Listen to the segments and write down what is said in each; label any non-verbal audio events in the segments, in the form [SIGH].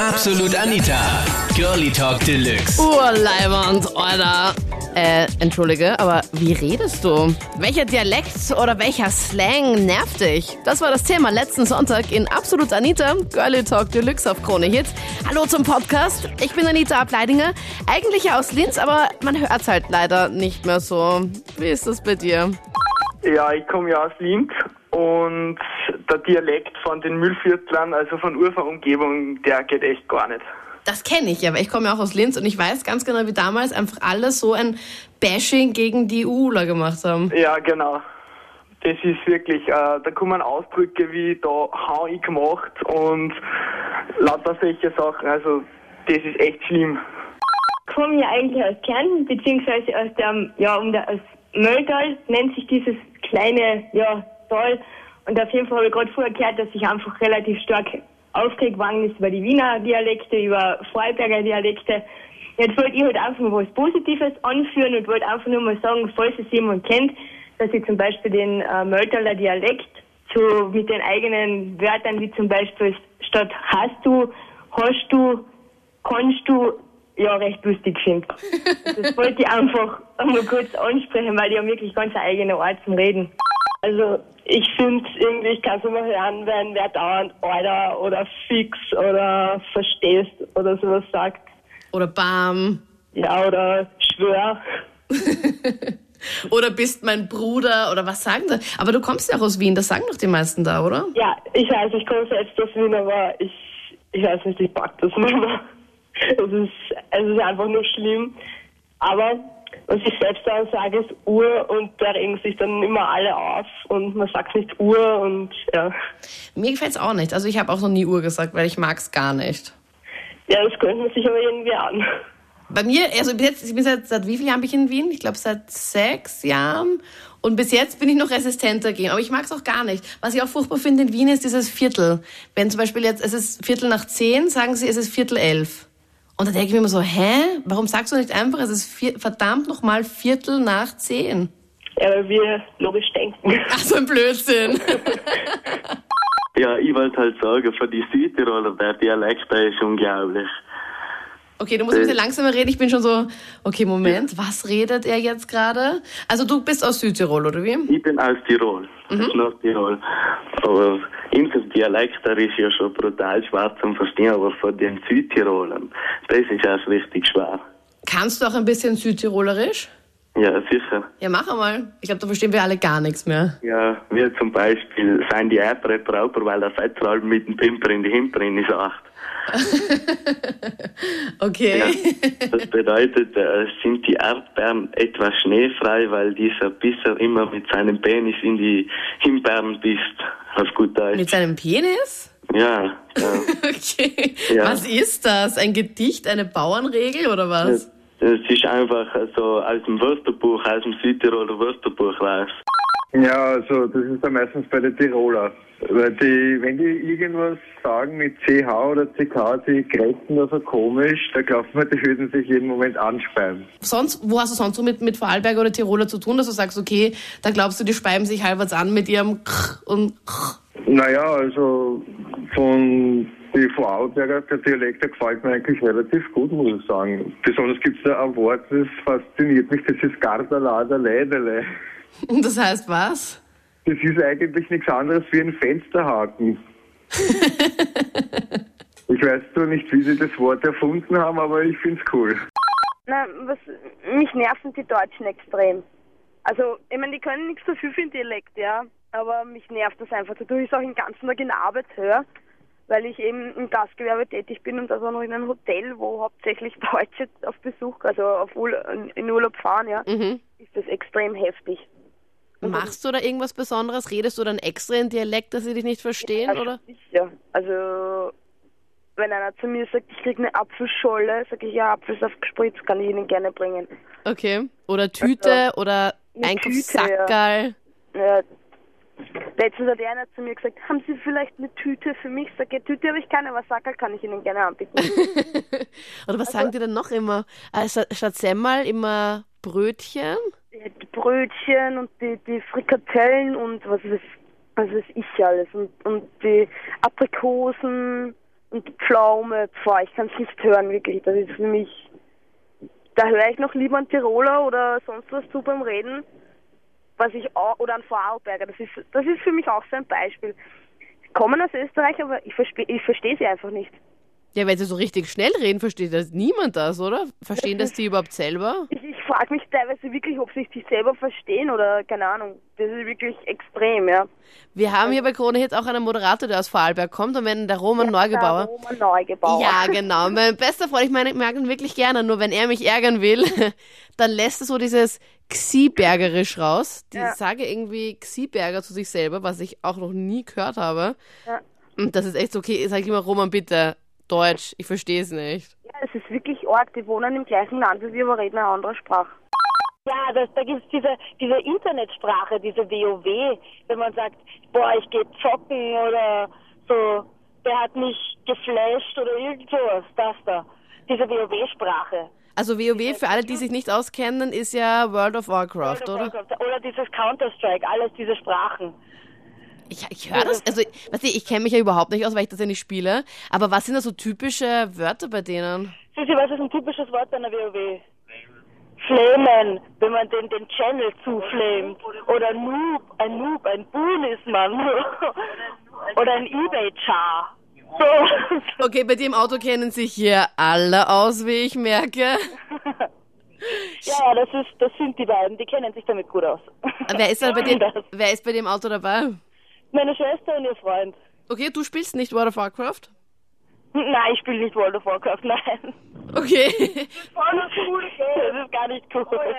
Absolut Anita. Girlie Talk Deluxe. Urleiband, Alter. Äh, entschuldige, aber wie redest du? Welcher Dialekt oder welcher Slang nervt dich? Das war das Thema letzten Sonntag in Absolut Anita, Girlie Talk Deluxe auf Krone Hits. Hallo zum Podcast. Ich bin Anita Ableidinger, eigentlich ja aus Linz, aber man hört's halt leider nicht mehr so. Wie ist das bei dir? Ja, ich komme ja aus Linz und der Dialekt von den Müllviertlern, also von Uferumgebung, der geht echt gar nicht. Das kenne ich ja, weil ich komme ja auch aus Linz und ich weiß ganz genau, wie damals einfach alle so ein Bashing gegen die UUler gemacht haben. Ja, genau. Das ist wirklich, äh, da kommen Ausdrücke wie da hau ich gemacht und lauter solche Sachen. Also das ist echt schlimm. Ich komme ja eigentlich aus Kärnten, beziehungsweise aus dem, ja, um der, aus Mölltal nennt sich dieses kleine, ja, Tal. Und auf jeden Fall habe ich gerade vorher gehört, dass sich einfach relativ stark aufgeregt worden ist über die Wiener Dialekte, über Vorarlberger Dialekte. Jetzt wollte ich halt einfach mal was Positives anführen und wollte einfach nur mal sagen, falls es jemand kennt, dass ich zum Beispiel den äh, Möltaler Dialekt so mit den eigenen Wörtern wie zum Beispiel statt hast du, hast du, kannst du, ja, recht lustig finde. [LAUGHS] das wollte ich einfach einmal kurz ansprechen, weil die haben wirklich ganz eine eigene Art zum Reden. Also ich finde irgendwie, ich kann es immer hören, wenn wer dauernd Alter oder fix oder verstehst oder sowas sagt. Oder Bam. Ja, oder schwör. [LAUGHS] oder bist mein Bruder oder was sagen da? Aber du kommst ja auch aus Wien, das sagen doch die meisten da, oder? Ja, ich weiß, ich komme selbst aus Wien, aber ich, ich weiß nicht, ich pack das nicht mehr. [LAUGHS] Es ist, es ist einfach nur schlimm. Aber selbst dann sage, ist Uhr und da regen sich dann immer alle auf und man sagt nicht Uhr und ja. Mir gefällt es auch nicht. Also ich habe auch noch nie Uhr gesagt, weil ich mag es gar nicht. Ja, das könnte man sich aber irgendwie an. Bei mir, also bis jetzt, ich bin seit, seit wie vielen Jahren bin ich in Wien? Ich glaube seit sechs Jahren. Und bis jetzt bin ich noch resistent dagegen. Aber ich mag es auch gar nicht. Was ich auch furchtbar finde in Wien ist dieses Viertel. Wenn zum Beispiel jetzt, es ist Viertel nach zehn, sagen sie, es ist Viertel elf. Und da denke ich mir immer so, hä? Warum sagst du nicht einfach, es ist vier, verdammt nochmal Viertel nach zehn? Ja, weil wir logisch denken. [LAUGHS] Ach, so ein Blödsinn. [LAUGHS] ja, ich wollte halt sagen, von die Südtiroler, der Dialekt, der ist unglaublich. Okay, du musst ein bisschen langsamer reden. Ich bin schon so, okay, Moment, was redet er jetzt gerade? Also du bist aus Südtirol, oder wie? Ich bin aus Tirol, mhm. aus Nordtirol. Aber unser Dialekt, der ist ja schon brutal schwer zu verstehen, aber von den Südtirolern, das ist erst richtig schwer. Kannst du auch ein bisschen Südtirolerisch? Ja, sicher. Ja, mach einmal. Ich glaube, da verstehen wir alle gar nichts mehr. Ja, wie zum Beispiel, seien die brauber, weil der Fettzahl mit dem Pimper in die Himperin ist acht. [LAUGHS] okay. Ja, das bedeutet, äh, sind die Erdbeeren etwas schneefrei, weil dieser Bisser immer mit seinem Penis in die Himbeeren bisst, auf gut Deutsch. Mit seinem Penis? Ja. ja. [LAUGHS] okay. Ja. Was ist das? Ein Gedicht, eine Bauernregel oder was? Es ist einfach so aus dem Wörterbuch, aus dem Südtiroler Wörterbuch raus. Ja, also das ist dann meistens bei den Tiroler. Weil die, wenn die irgendwas sagen mit CH oder CK, die greifen da so komisch, da glaubt man, die würden sich jeden Moment anspeien. Sonst, wo hast du sonst so mit, mit Vorarlberger oder Tiroler zu tun, dass du sagst, okay, da glaubst du, die speiben sich halbwegs an mit ihrem K und K? Naja, also von die Vorarlberger, der Dialekt, der gefällt mir eigentlich relativ gut, muss ich sagen. Besonders gibt es da ein Wort, das fasziniert mich, das ist Gardalada Leidele. [LAUGHS] Das heißt was? Das ist eigentlich nichts anderes wie ein Fensterhaken. [LAUGHS] ich weiß zwar nicht, wie sie das Wort erfunden haben, aber ich finde es cool. Na, was, mich nerven die Deutschen extrem. Also, ich meine, die können nichts dafür für den Dialekt, ja, aber mich nervt das einfach. Dadurch ist auch den ganzen Tag in der Arbeit höre, weil ich eben im Gastgewerbe tätig bin und das auch noch in einem Hotel, wo hauptsächlich Deutsche auf Besuch, also auf Ur in Urlaub fahren, ja, mhm. ist das extrem heftig. Machst du da irgendwas Besonderes? Redest du dann extra in Dialekt, dass sie dich nicht verstehen, ja, oder? Ja, also wenn einer zu mir sagt, ich krieg eine Apfelscholle, sage ich ja, Apfelsaft gespritzt, kann ich ihnen gerne bringen. Okay. Oder Tüte also, oder Einkaufssackerl. Ja. ja. Letztens hat einer zu mir gesagt, haben Sie vielleicht eine Tüte für mich? Sag ich, Tüte habe ich keine, aber Sackerl kann ich Ihnen gerne anbieten. [LAUGHS] oder was also, sagen die denn noch immer? Also, statt Semmel immer Brötchen? Die Brötchen und die, die Frikadellen und was weiß, was weiß ich alles. Und, und die Aprikosen und Pflaume, pfah, ich kann es nicht hören, wirklich. Das ist für mich, da höre ich noch lieber einen Tiroler oder sonst was zu beim Reden, was ich auch, oder einen Vorarlberger, das ist, das ist für mich auch so ein Beispiel. Sie kommen aus Österreich, aber ich, verstehe ich verstehe sie einfach nicht. Ja, wenn sie so richtig schnell reden, versteht das niemand das, oder? Verstehen das die überhaupt selber? Ich frage mich teilweise wirklich, ob sie sich selber verstehen oder keine Ahnung. Das ist wirklich extrem, ja. Wir haben hier bei Krone Hit auch einen Moderator, der aus Vorarlberg kommt und wenn der Roman Neugebauer. Der Roman Neugebauer. Ja, genau. Mein bester Freund, ich meine, ich mag ihn wirklich gerne, nur wenn er mich ärgern will, [LAUGHS] dann lässt er so dieses Xiebergerisch raus. Die Ja. sage irgendwie Xieberger zu sich selber, was ich auch noch nie gehört habe. Ja. Und das ist echt okay, sag ich immer, Roman, bitte, Deutsch, ich verstehe es nicht. Ja, es ist wirklich arg. Die wohnen im gleichen Land wie wir, aber reden eine andere Sprache. Ja, das, da gibt's diese, diese Internetsprache, diese WoW, wenn man sagt, boah, ich gehe zocken oder so, der hat mich geflasht oder irgend sowas, das da. Diese WoW-Sprache. Also WoW, für alle, die sich nicht auskennen, ist ja World of Warcraft, oder? Oder dieses Counter-Strike, alles diese Sprachen. Ich, ich höre das, also, weißt du, ich kenne mich ja überhaupt nicht aus, weil ich das ja nicht spiele. Aber was sind da so typische Wörter bei denen? Sissi, was ist ein typisches Wort bei einer WoW? Flamen, wenn man den, den Channel zuflamet. Oder Noob, ein Noob, ein Boon ist man. [LAUGHS] Oder ein Ebay-Char. So. [LAUGHS] Okay, bei dem Auto kennen sich hier alle aus, wie ich merke. [LAUGHS] Ja, das ist, das sind die beiden, die kennen sich damit gut aus. Wer ist, da bei dem, wer ist bei dem Auto dabei? Meine Schwester und ihr Freund. Okay, du spielst nicht World of Warcraft? Nein, ich spiele nicht World of Warcraft, nein. Okay. [LAUGHS] Voll das cool, Das ist gar nicht cool.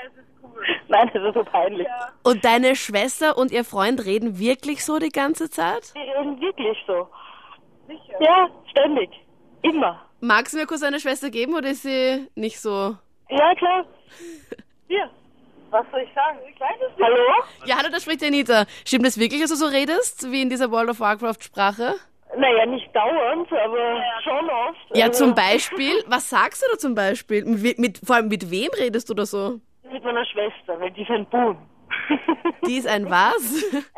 Nein, das ist so peinlich. Und deine Schwester und ihr Freund reden wirklich so die ganze Zeit? Die reden wirklich so. Ja, ständig. Immer. Magst du mir kurz eine Schwester geben oder ist sie nicht so? Ja, klar. Hier. Was soll ich sagen? Ich weiß es nicht. Hallo? Ja, hallo, da spricht die Anita. Stimmt es wirklich, dass du so redest, wie in dieser World of Warcraft-Sprache? Naja, nicht dauernd, aber schon oft. Ja, Also, zum Beispiel. Was sagst du da zum Beispiel? Mit, mit, vor allem mit wem redest du da so? Mit meiner Schwester, weil die ist ein Boon. Die ist ein was? [LAUGHS]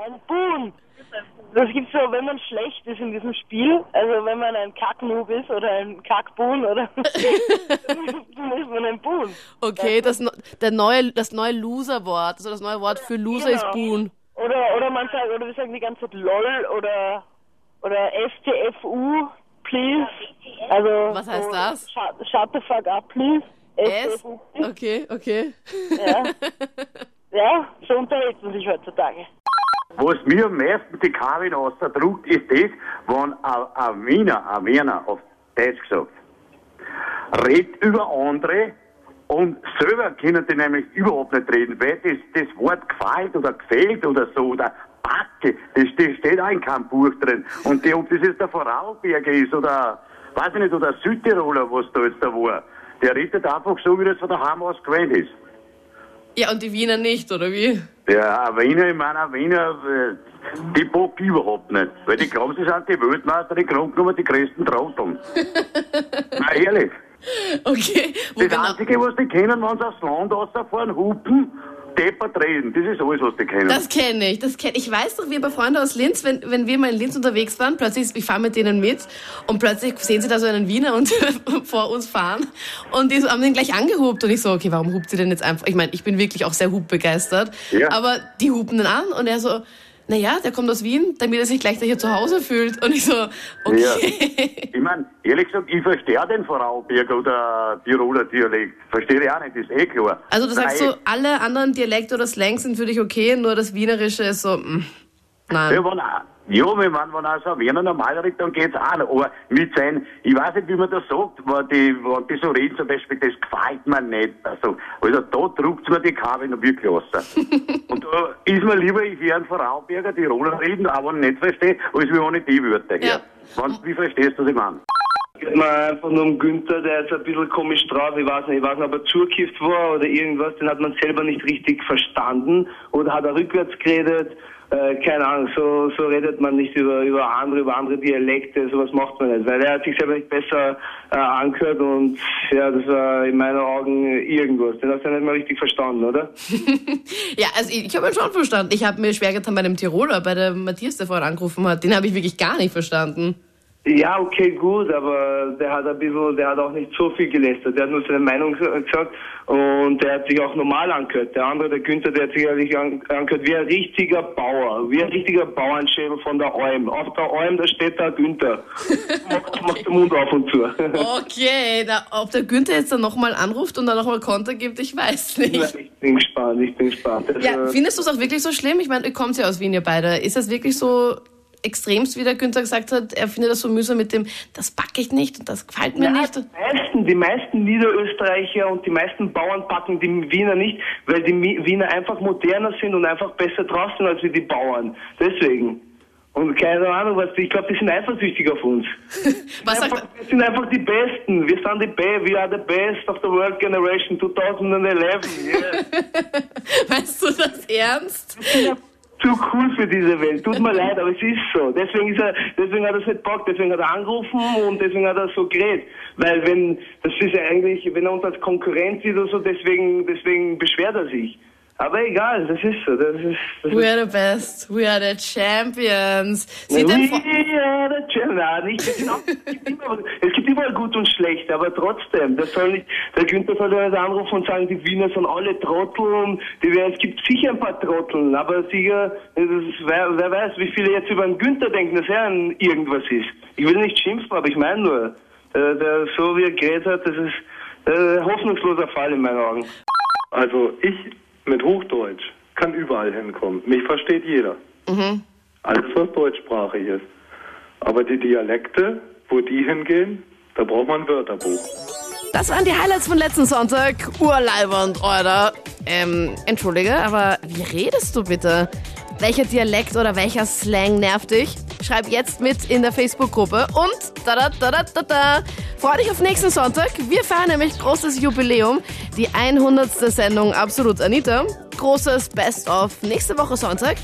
Das gibt's so, wenn man schlecht ist in diesem Spiel, also wenn man ein Kacknoob ist oder ein Kackboon oder [LAUGHS] dann ist man ein Boon. Okay, das, der neue, das neue Loser-Wort, also das neue Wort für Loser ist Genau. Boon. Oder oder man sagt, oder wir sagen die ganze Zeit LOL oder oder STFU, please. Also Was heißt so, das? Shut, shut the fuck up, please. S? Okay, okay. Ja. [LAUGHS] ja, so unterhält man sich heutzutage. Was mir am meisten die Kabel ausdruckt, ist das, wenn ein, Wiener, ein Wiener, auf Deutsch gesagt, redet über andere und selber können die nämlich überhaupt nicht reden, weil das, das Wort gefällt oder gefällt oder so oder Backe, das, das steht auch in keinem Buch drin. Und die, ob das jetzt der Vorarlberger ist oder, weiß ich nicht, oder Südtiroler, was da jetzt da war, der redet einfach so, wie das von daheim aus gewöhnt ist. Ja, und die Wiener nicht, oder wie? Ja, Wiener, ich meine, ein Wiener, äh, die bock ich überhaupt nicht. Weil die [LAUGHS] glauben, sie sind die Weltmeister, die Grunde genommen die größten Trotteln. Na, ehrlich. Okay, wo Das genau? Einzige, was die kennen, wenn sie aufs Land rausfahren, hupen, deppert reden. Das ist alles, was die kennen. Das kenne ich, das kenne ich. Weiß doch, wir bei Freunden aus Linz, wenn, wenn wir mal in Linz unterwegs waren, plötzlich, ich fahre mit denen mit und plötzlich sehen sie da so einen Wiener und [LAUGHS] vor uns fahren und die haben den gleich angehupt und ich so, okay, warum hupt sie denn jetzt einfach? Ich meine, ich bin wirklich auch sehr hubbegeistert, Ja. aber die hupen den an und er so, naja, der kommt aus Wien, damit er sich gleich da hier zu Hause fühlt und ich so, okay. Ich meine, ehrlich gesagt, ich verstehe den Vorarlberger oder Tiroler Dialekt. Verstehe ich auch nicht, ist eh klar. Also du sagst Nein. so, alle anderen Dialekte oder Slangs sind für dich okay, nur das Wienerische ist so, mm, nein. Ja, wenn, auch- ja, wenn man, wenn auch so ein Wiener normal redet, dann geht's auch noch. Aber mit sein, ich weiß nicht, wie man das sagt, wenn die, wenn die so reden, zum Beispiel, das gefällt mir nicht. Also, also da druckt's mir die Kabel noch wirklich raus. [LAUGHS] Und da ist mir lieber, ich höre einen Vorarlberger Tiroler reden, auch wenn ich nicht verstehe, als wenn ich die Wörter höre. Wenn, wie verstehst du, was ich meine? geht mir einfach nur um Günther, der ist ein bisschen komisch drauf. Ich weiß nicht, ich weiß nicht, ob er zugekifft war oder irgendwas. Den hat man selber nicht richtig verstanden. Oder hat er rückwärts geredet. Äh, keine Ahnung, so, so redet man nicht über, über andere, über andere Dialekte. Sowas macht man nicht. Weil er hat sich selber nicht besser äh, angehört und ja, das war in meinen Augen irgendwas. Den hast du ja nicht mal richtig verstanden, oder? [LAUGHS] Ja, also ich, ich habe ihn schon verstanden. Ich habe mir schwer getan bei dem Tiroler, bei dem Matthias, der vorhin angerufen hat. Den habe ich wirklich gar nicht verstanden. Ja, okay, gut, aber der hat ein bisschen, der hat auch nicht so viel gelästert. Der hat nur seine Meinung gesagt und der hat sich auch normal angehört. Der andere, der Günther, der hat sich ehrlich angehört wie ein richtiger Bauer, wie ein richtiger Bauernschädel von der Alm. Auf der Alm, da steht da Günther. [LAUGHS] Macht, macht den Mund auf und zu. [LAUGHS] Okay, da, ob der Günther jetzt dann nochmal anruft und dann nochmal Konter gibt, ich weiß nicht. Ja, ich bin gespannt, ich bin gespannt. Also, Ja, findest du es auch wirklich so schlimm? Ich meine, ihr kommt ja aus Wien, ihr beide. Ist das wirklich so extremst, wie der Günther gesagt hat, er findet das so mühsam mit dem, das packe ich nicht und das gefällt mir Ja, nicht. die meisten, die meisten Niederösterreicher und die meisten Bauern packen die Wiener nicht, weil die Wiener einfach moderner sind und einfach besser drauf sind als wie die Bauern. Deswegen. Und keine Ahnung, was, ich glaube, die sind eifersüchtig auf uns. [LAUGHS] Was sagt Einfach, wir sind einfach die Besten. Wir sind die Be we are the best of the world generation 2011. Yes. Weißt du das ernst? Zu cool für diese Welt. Tut mir [LAUGHS] leid, aber es ist so. Deswegen, ist er, deswegen hat er es nicht Bock, deswegen hat er angerufen und deswegen hat er so geredet. Weil wenn, das ist ja eigentlich, wenn er uns als Konkurrent sieht oder so, deswegen, deswegen beschwert er sich. Aber egal, das ist so. Das ist, das We are the best. We are the champions. Sieht We are the champions. Nein, es, gibt immer, es gibt überall gut und schlecht, aber trotzdem, das soll nicht, der Günther soll ja nicht anrufen und sagen, die Wiener sind alle Trottel und die, es gibt sicher ein paar Trotteln, aber sicher, das ist, wer, wer weiß, wie viele jetzt über den Günther denken, dass er ein irgendwas ist. Ich will nicht schimpfen, aber ich meine nur, der, der, so wie er geredet hat, das ist ein hoffnungsloser Fall in meinen Augen. Also ich mit Hochdeutsch kann überall hinkommen. Mich versteht jeder. Alles, was deutschsprachig ist. Aber die Dialekte, wo die hingehen, da braucht man ein Wörterbuch. Das waren die Highlights von letzten Sonntag. Urleibernd, Alter. Ähm, entschuldige, aber wie redest du bitte? Welcher Dialekt oder welcher Slang nervt dich? Schreib jetzt mit in der Facebook-Gruppe und da da da da da da. Freu dich auf nächsten Sonntag. Wir feiern nämlich großes Jubiläum. Die 100. Sendung Absolut Anita. Großes Best-of nächste Woche Sonntag.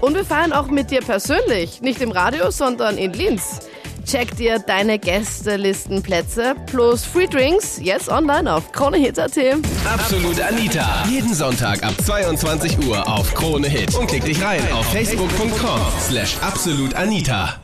Und wir feiern auch mit dir persönlich. Nicht im Radio, sondern in Linz. Check dir deine Gästelistenplätze plus Free Drinks jetzt online auf kronehit.at. Absolut Anita. Jeden Sonntag ab 22 Uhr auf Krone Hit. Und klick dich rein auf facebook.com slash absolutanita.